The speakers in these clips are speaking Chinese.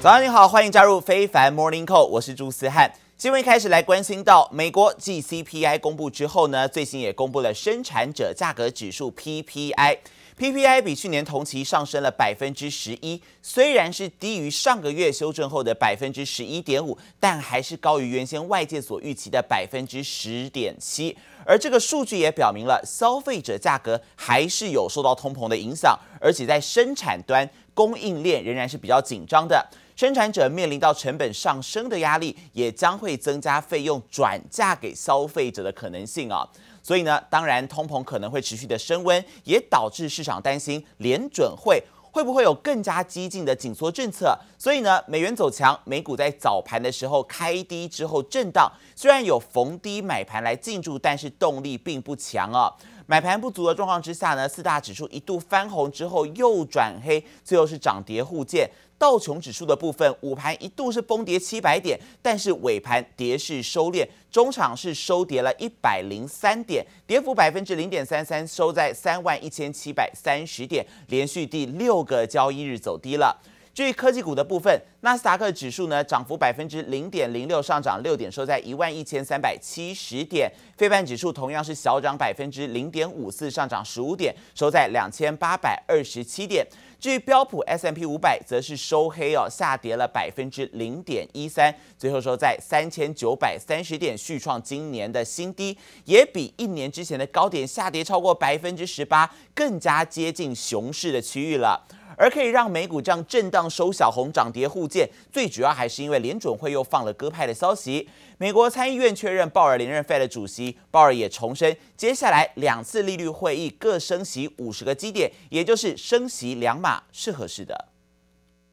早上你好，欢迎加入非凡 Morning Call，我是朱思翰。新闻一开始来关心到，美国继 CPI 公布之后呢，最新也公布了生产者价格指数 PPI。PPI 比去年同期上升了百分之十一，虽然是低于上个月修正后的百分之十一点五，但还是高于原先外界所预期的百分之十点七。而这个数据也表明了消费者价格还是有受到通膨的影响，而且在生产端供应链仍然是比较紧张的，生产者面临到成本上升的压力，也将会增加费用转嫁给消费者的可能性啊。所以呢，当然通膨可能会持续的升温，也导致市场担心联准会会不会有更加激进的紧缩政策。所以呢，美元走强，美股在早盘的时候开低之后震荡，虽然有逢低买盘来进驻，但是动力并不强啊。买盘不足的状况之下呢，四大指数一度翻红之后又转黑，最后是涨跌互见。道琼指数的部分，午盘一度是崩跌七百点，但是尾盘跌势收敛，中场是收跌了一百零三点，跌幅百分之零点三三，收在三万一千七百三十点，连续第六个交易日走低了。至于科技股的部分，纳斯达克指数呢涨幅百分之零点零六，上涨六点，收在一万一千三百七十点。费半指数同样是小涨百分之零点五四，上涨十五点，收在两千八百二十七点。至于标普 S M P 五百，则是收黑哦，下跌了百分之零点一三，最后收在三千九百三十点，续创今年的新低，也比一年之前的高点下跌超过百分之十八，更加接近熊市的区域了。而可以让美股这样震荡收小红，涨跌互见，最主要还是因为联准会又放了鸽派的消息。美国参议院确认鲍尔连任 Fed 的主席，鲍尔也重申，接下来两次利率会议各升息五十个基点，也就是升息两码是合适的。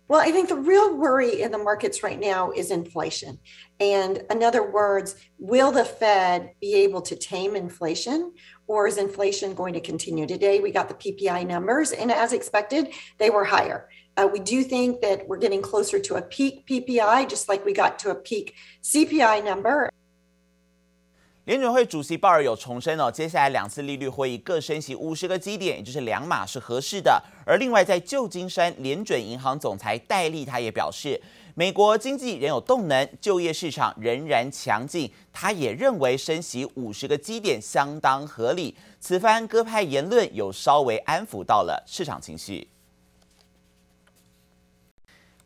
Well, I think the real worry in the markets right now is inflation. And in other words, will the Fed be able to tame inflation or is inflation going to continue? Today, we got the PPI numbers, and as expected, they were higher. Uh, we do think that we're getting closer to a peak PPI, just like we got to a peak CPI number. 联准会主席鲍尔有重申哦，接下来两次利率会议各升息五十个基点，也就是两码是合适的。而另外，在旧金山联准银行总裁戴利他也表示， 美国经济仍有动能，就业市场仍然强劲。他也认为升息五十个基点相当合理。此番鸽派言论有稍微安抚到了市场情绪。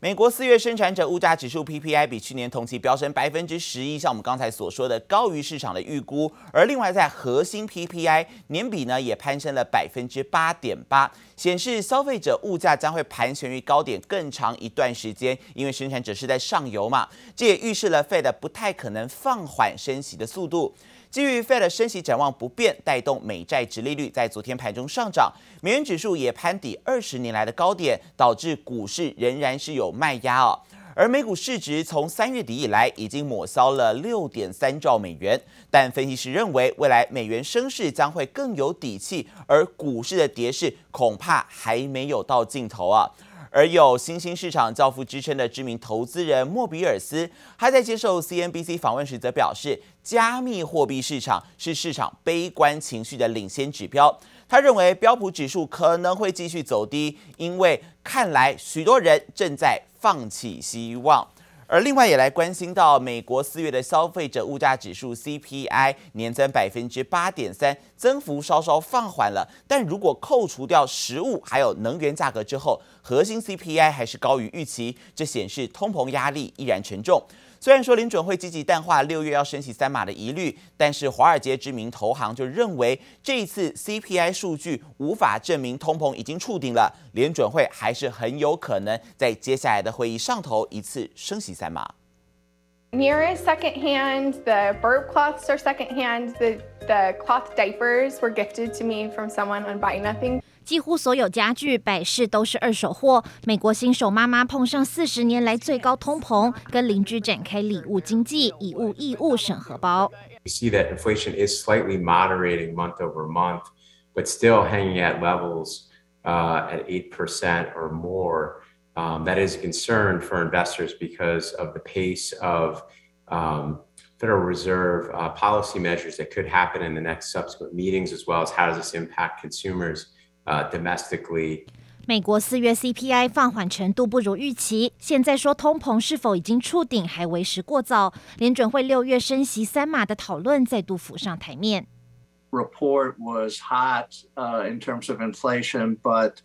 美国四月生产者物价指数 PPI 比去年同期飙升百分之十一，像我们刚才所说的高于市场的预估。而另外在核心 PPI 年比呢也攀升了百分之八点八，显示消费者物价将会盘旋于高点更长一段时间，因为生产者是在上游嘛。这也预示了 Fed 不太可能放缓升息的速度。基于 Fed 升息展望不变，带动美债殖利率在昨天盘中上涨，美元指数也攀抵二十年来的高点，导致股市仍然是有卖压哦。而美股市值从三月底以来已经抹消了六点三兆美元，但分析师认为未来美元升势将会更有底气，而股市的跌势恐怕还没有到尽头啊。而有新兴市场教父之称的知名投资人莫比尔斯，他在接受 CNBC 访问时则表示，加密货币市场是市场悲观情绪的领先指标。他认为标普指数可能会继续走低，因为看来许多人正在放弃希望。而另外也来关心到美国四月的消费者物价指数 CPI 年增百分之八点三，增幅稍稍放缓了。但如果扣除掉食物还有能源价格之后，核心 CPI 还是高于预期，这显示通膨压力依然沉重。虽然说联准会积极淡化六月要升息三码的疑虑，但是华尔街知名投行就认为这一次 CPI 数据无法证明通膨已经触顶了，联准会还是很有可能在接下来的会议上头一次升息三码。Mirror is secondhand, the burp cloths are secondhand, the the cloth diapers were gifted to me from someone on Buy Nothing. 几乎所有家具摆饰都是二手货。美国新手妈妈碰上四十年来最高通膨，跟邻居展开礼物经济，以物易物省荷包。We see that inflation is slightly moderating month over month, but still hanging at levels uh, at eight percent or more. Um, that is a concern for investors because of the pace of um, Federal Reserve uh, policy measures that could happen in the next subsequent meetings, as well as how does this impact consumers. Uh, domestically， 美国四月 CPI 放缓程度不如预期，现在说通膨是否已经触顶还为时过早。联准会六月升息三码的讨论再度浮上台面。Report was hot, uh, in terms of inflation, but,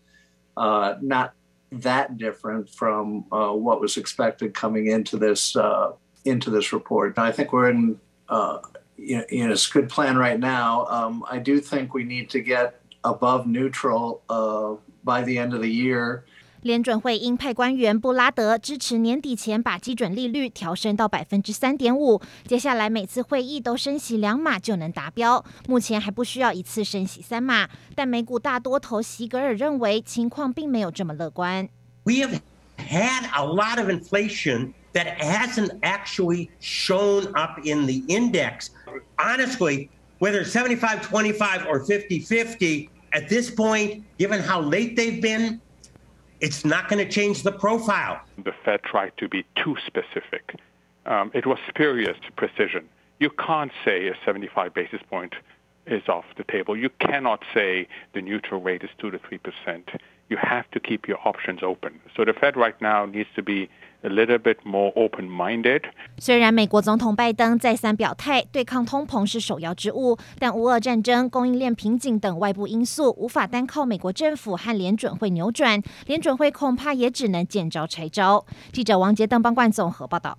uh, not that different from, uh, what was expected coming into this, uh, into this report. I think we're in, uh, in, in a good plan right now. Um, I do think we need to get above neutral, uh, By the end of the year，联准会鹰派官员布拉德支持年底前把基准利率调升到百分之三点五。接下来每次会议都升息两码就能达标，目前还不需要一次升息三码。但美股大多头席格尔认为情况并没有这么乐观。We have had a lot of inflation that hasn't actually shown up in the index. Honestly, whether it's seventy five twenty five or fifty fifty. At this point, given how late they've been, it's not going to change the profile. The Fed tried to be too specific. Um, it was spurious precision. You can't say a 75 basis point is off the table. You cannot say the neutral rate is 2 to 3 percent. You have to keep your options open. So the Fed right now needs to be A little bit more open-minded. 虽然美国总统拜登再三表态，对抗通膨是首要之务，但乌俄战争、供应链瓶颈等外部因素无法单靠美国政府和联准会扭转，联准会恐怕也只能见招拆招。记者王杰、邓邦冠综合报道。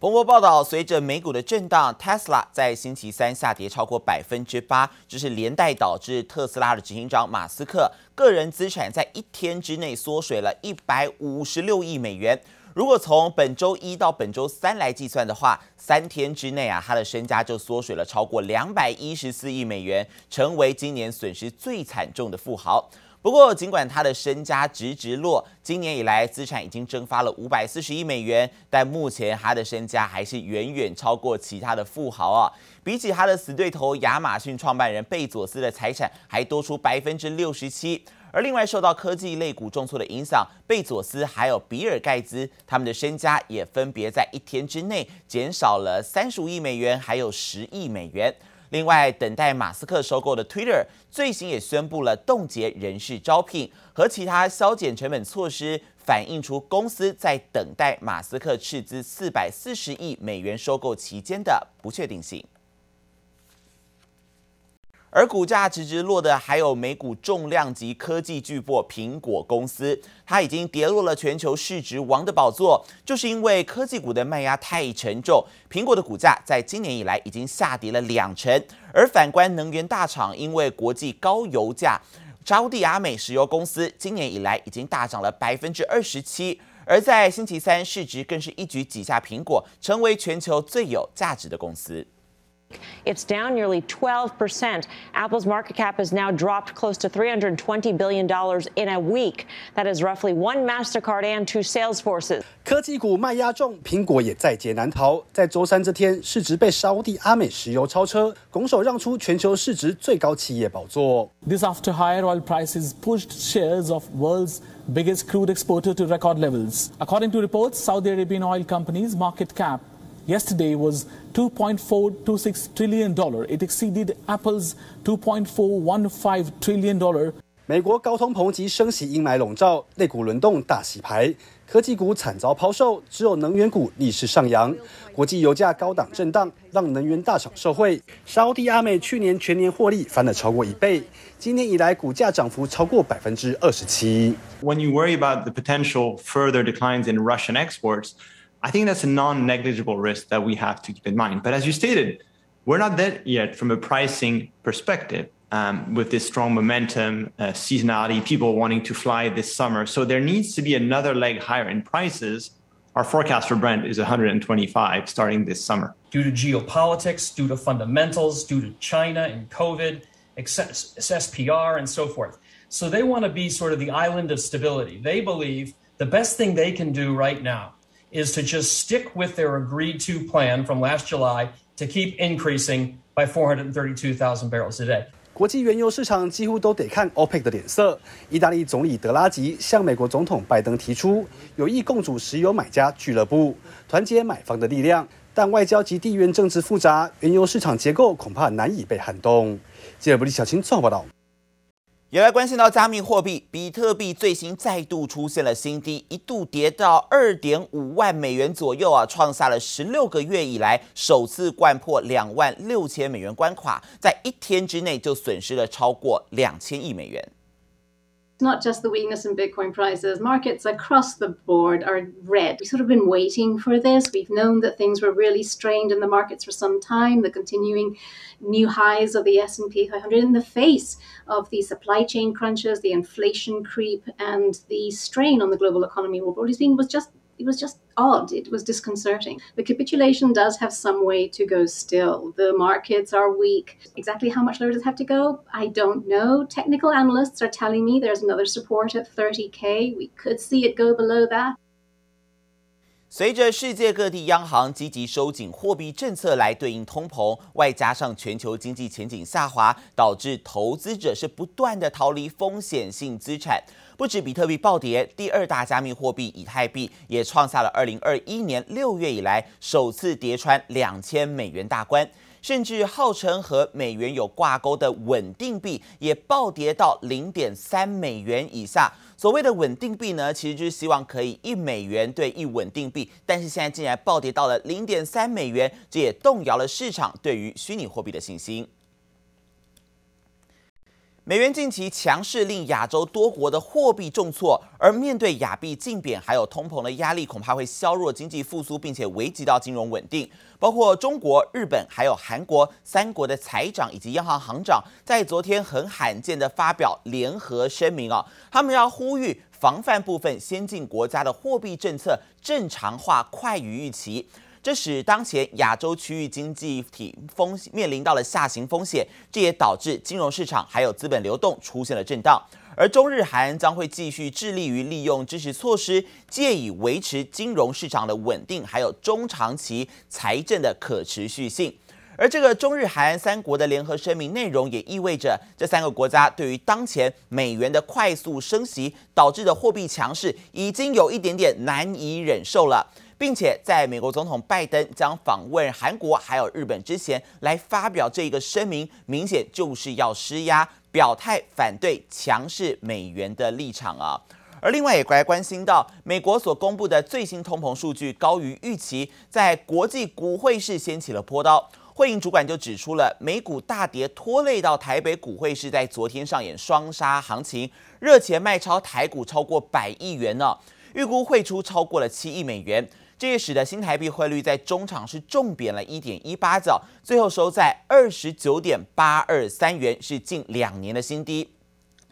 彭博报道，随着美股的震荡，Tesla 在星期三下跌超过百分之八，这是连带导致特斯拉的执行长马斯克个人资产在一天之内缩水了一百五十六亿美元。如果从本周一到本周三来计算的话，三天之内啊，他的身家就缩水了超过两百一十四亿美元，成为今年损失最惨重的富豪。不过，尽管他的身家直直落，今年以来资产已经蒸发了五百四十亿美元，但目前他的身家还是远远超过其他的富豪啊！比起他的死对头亚马逊创办人贝佐斯的财产还多出百分之六十七。而另外受到科技类股重挫的影响，贝佐斯还有比尔盖茨他们的身家也分别在一天之内减少了三十五亿美元，还有十亿美元。另外，等待马斯克收购的 Twitter 最新也宣布了冻结人事招聘和其他削减成本措施，反映出公司在等待马斯克斥资四百四十亿美元收购期间的不确定性。而股价直直落的还有美股重量级科技巨擘苹果公司，它已经跌落了全球市值王的宝座，就是因为科技股的卖压太沉重。苹果的股价在今年以来已经下跌了两成，而反观能源大厂，因为国际高油价，沙地阿美石油公司今年以来已经大涨了百分之二十七，而在星期三市值更是一举挤下苹果，成为全球最有价值的公司。It's down nearly 12%. Apple's market cap has now dropped close to $320 billion in a week. That is roughly one MasterCard and two Salesforces. 科技股卖压重，苹果也在劫难逃。在周三这天，市值被沙乌地阿美石油超车，拱手让出全球市值最高企业宝座。This after higher oil prices pushed shares of world's biggest crude exporter to record levels. According to reports, Saudi Arabian oil companies' market cap yesterday was 2.426 trillion dollar. It exceeded Apple's 2.415 trillion dollar. 美国高通膨及升息阴霾笼罩，类股轮动大洗牌，科技股惨遭抛售，只有能源股逆势上扬。国际油价高档震荡，让能源大厂受惠。沙乌地阿美去年全年获利翻了超过一倍，今年以来股价涨幅超过百分之二十七。When you worry about the potential further declines in Russian exports. I think that's a non-negligible risk that we have to keep in mind. But as you stated, we're not there yet from a pricing perspective. Um, with this strong momentum, uh, seasonality, people wanting to fly this summer. So there needs to be another leg higher in prices. Our forecast for Brent is 125 starting this summer. Due to geopolitics, due to fundamentals, due to China and COVID, SSPR, and so forth. So they want to be sort of the island of stability. They believe the best thing they can do right now is to just stick with their agreed to plan from last July to keep increasing by 432,000 barrels a day. 国际原油市场几乎都得看 OPEC 的脸色。意大利总理德拉吉向美国总统拜登提出，有意共组石油买家俱乐部，团结买方的力量。但外交及地缘政治复杂，原油市场结构恐怕难以被撼动。记者布里小青综合报道。也来关心到加密货币，比特币最新再度出现了新低，一度跌到二点五万美元左右啊，创下了十六个月以来首次贯破两万六千美元关卡，在一天之内就损失了超过两千亿美元。Not just the weakness in Bitcoin prices, markets across the board are red. We've sort of been waiting for this. We've known that things were really strained in the markets for some time, the continuing new highs of the S&P 500 in the face of the supply chain crunches, the inflation creep, and the strain on the global economy more broadly speaking was just it was just odd. It was disconcerting. The capitulation does have some way to go still. The markets are weak. Exactly how much lower does it have to go? I don't know. Technical analysts are telling me there's another support at 30K. We could see it go below that. 随着世界各地央行积极收紧货币政策来对应通膨，外加上全球经济前景下滑，导致投资者是不断的逃离风险性资产。 不止比特币暴跌，第二大加密货币以太币也创下了二零二一年六月以来首次跌穿两千美元大关。甚至号称和美元有挂钩的稳定币也暴跌到零点三美元以下。所谓的稳定币呢，其实就是希望可以一美元兑一稳定币，但是现在竟然暴跌到了零点三美元，这也动摇了市场对于虚拟货币的信心。美元近期强势，令亚洲多国的货币重挫，而面对亚币竞贬还有通膨的压力，恐怕会削弱经济复苏，并且危及到金融稳定。包括中国、日本还有韩国三国的财长以及央行行长，在昨天很罕见的发表联合声明啊，他们要呼吁防范部分先进国家的货币政策正常化快于预期。这使当前亚洲区域经济体风面临到了下行风险，这也导致金融市场还有资本流动出现了震荡。而中日韩将会继续致力于利用支持措施，借以维持金融市场的稳定，还有中长期财政的可持续性。而这个中日韩三国的联合声明内容，也意味着这三个国家对于当前美元的快速升息导致的货币强势，已经有一点点难以忍受了。并且在美国总统拜登将访问韩国还有日本之前，来发表这个声明，明显就是要施压，表态反对强势美元的立场啊。而另外也来关心到，美国所公布的最新通膨数据高于预期，在国际股汇市掀起了波刀。汇银主管就指出了，美股大跌拖累到台北股汇市在昨天上演双杀行情，热钱卖超台股超过百亿元呢，预估汇出超过了七亿美元。这也使得新台币汇率在中场是重贬了一点一八角，最后收在二十九点八二三元，是近两年的新低。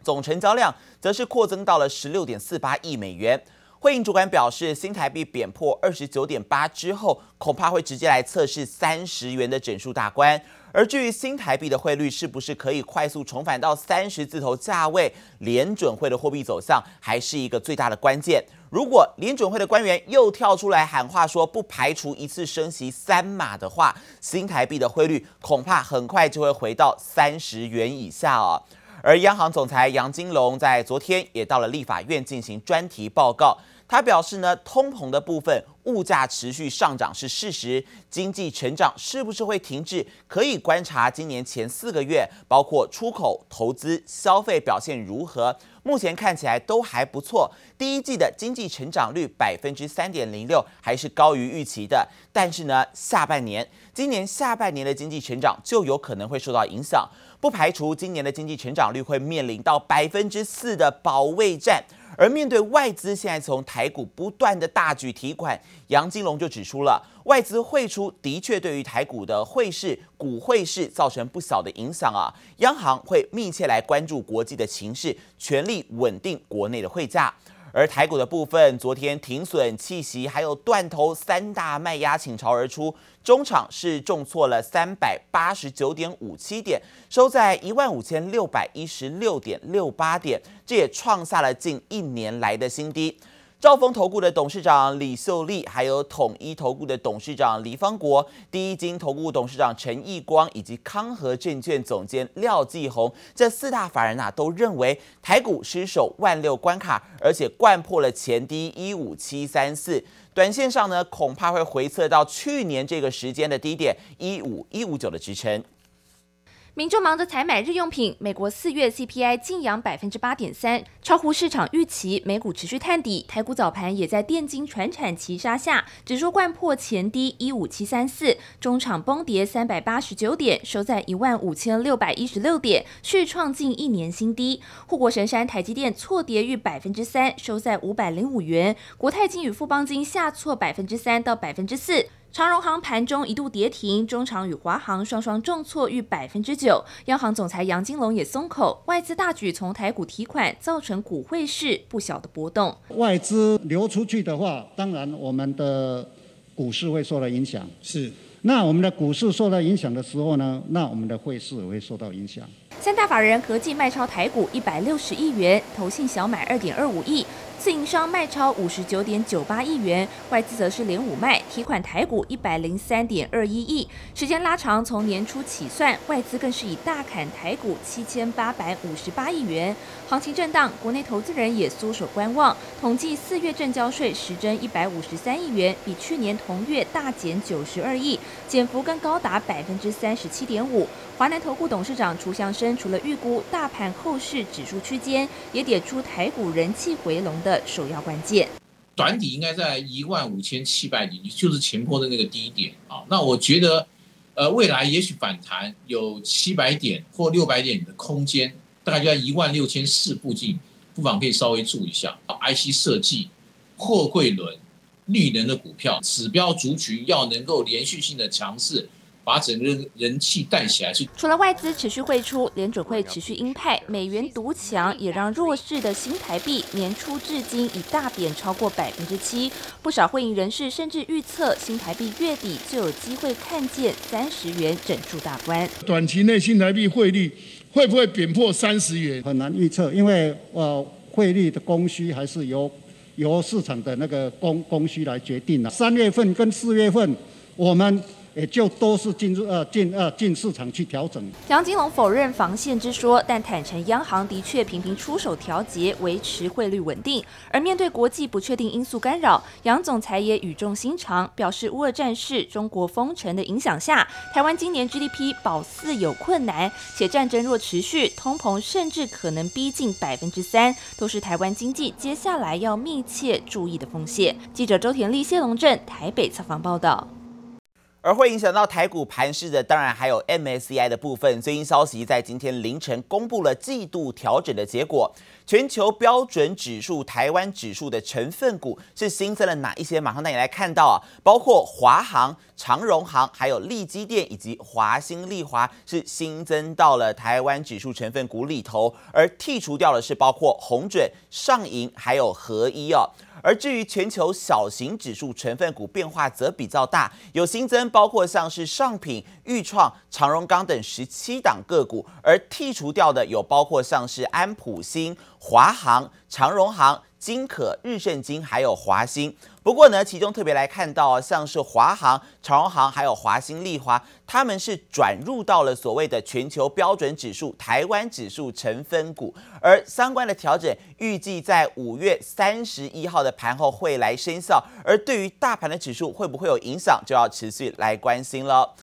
总成交量则是扩增到了十六点四八亿美元。汇银主管表示，新台币贬破二十九点八之后，恐怕会直接来测试三十元的整数大关。而至于新台币的汇率是不是可以快速重返到三十字头价位，联准会的货币走向还是一个最大的关键。如果联准会的官员又跳出来喊话说不排除一次升息三码的话，新台币的汇率恐怕很快就会回到三十元以下哦。而央行总裁杨金龙在昨天也到了立法院进行专题报告。他表示呢，通膨的部分，物价持续上涨是事实，经济成长是不是会停滞，可以观察今年前四个月，包括出口、投资、消费表现如何。目前看起来都还不错，第一季的经济成长率百分之三点零六，还是高于预期的。但是呢，下半年，今年下半年的经济成长就有可能会受到影响，不排除今年的经济成长率会面临到百分之四的保卫战。而面对外资现在从台股不断的大举提款，杨金龙就指出了，外资汇出的确对于台股的汇市、股汇市造成不小的影响啊。央行会密切来关注国际的情势，全力稳定国内的汇价。而台股的部分，昨天停损、弃息还有断头三大卖压倾巢而出，中场是重挫了三百八十九点五七点，收在一万五千六百一十六点六八点，这也创下了近一年来的新低。兆丰投顾的董事长李秀丽，还有统一投顾的董事长李方国，第一金投顾董事长陈义光，以及康和证券总监廖继红，这四大法人啊，都认为台股失守万六关卡，而且掼破了前低一五七三四，短线上呢，恐怕会回测到去年这个时间的低点一五一五九的支撑。民众忙着采买日用品，美国四月 CPI 净扬百分之八点三，超乎市场预期，美股持续探底。台股早盘也在电金传产齐杀下，指数掼破前低一五七三四，中场崩跌三百八十九点，收在一万五千六百一十六点，续创近一年新低。护国神山台积电挫跌逾百分之三，收在五百零五元。国泰金与富邦金下挫百分之三到百分之四。长荣航盘中一度跌停，中长与华航双双重挫逾百分之九。央行总裁杨金龙也松口，外资大举从台股提款，造成股汇市不小的波动。外资流出去的话，当然我们的股市会受到影响。是，那我们的股市受到影响的时候呢，那我们的汇市也会受到影响。三大法人合计卖超台股一百六十亿元，投信小买二点二五亿。自营商卖超五十九点九八亿元，外资则是连五卖提款台股一百零三点二一亿。时间拉长，从年初起算，外资更是以大砍台股七千八百五十八亿元。行情震荡，国内投资人也缩手观望。统计四月证交税实增一百五十三亿元，比去年同月大减九十二亿，减幅更高达百分之三十七点五。华南投顾董事长楚祥生除了预估大盘后市指数区间，也点出台股人气回笼的首要关键。短底应该在一万五千七百点，就是前坡的那个低点啊。那我觉得，呃，未来也许反弹有七百点或六百点的空间，大概就在一万六千四附近，不妨可以稍微注意一下。IC 设计、货柜轮、绿能的股票，指标族群要能够连续性的强势。把整个人气带起来去。除了外资持续汇出，联准会持续鹰派，美元独强也让弱势的新台币年初至今已大贬超过百分之七。不少会议人士甚至预测，新台币月底就有机会看见三十元整数大关。短期内新台币汇率会不会贬破三十元？很难预测，因为呃汇率的供需还是由由市场的那个供供需来决定的。三月份跟四月份我们。也就都是进入呃进呃进市场去调整。杨金龙否认防线之说，但坦承央行的确频频出手调节，维持汇率稳定。而面对国际不确定因素干扰，杨总裁也语重心长，表示乌俄战事、中国封城的影响下，台湾今年 GDP 保四有困难，且战争若持续，通膨甚至可能逼近百分之三，都是台湾经济接下来要密切注意的风险。记者周田丽、谢龙镇台北采访报道。而会影响到台股盘势的，当然还有 MSCI 的部分。最新消息在今天凌晨公布了季度调整的结果。全球标准指数、台湾指数的成分股是新增了哪一些？马上带你来看到啊，包括华航、长荣航，还有力积电以及华新丽华是新增到了台湾指数成分股里头，而剔除掉的是包括鸿准、上银还有合一哦。而至于全球小型指数成分股变化则比较大，有新增，包括像是上品、裕创、长荣钢等十七档个股，而剔除掉的有包括像是安普新、华航、长荣航、金可、日盛金，还有华兴。不过呢，其中特别来看到，像是华航、长荣航，还有华兴丽华，他们是转入到了所谓的全球标准指数台湾指数成分股，而相关的调整预计在五月三十一号的盘后会来生效。而对于大盘的指数会不会有影响，就要持续来关心了。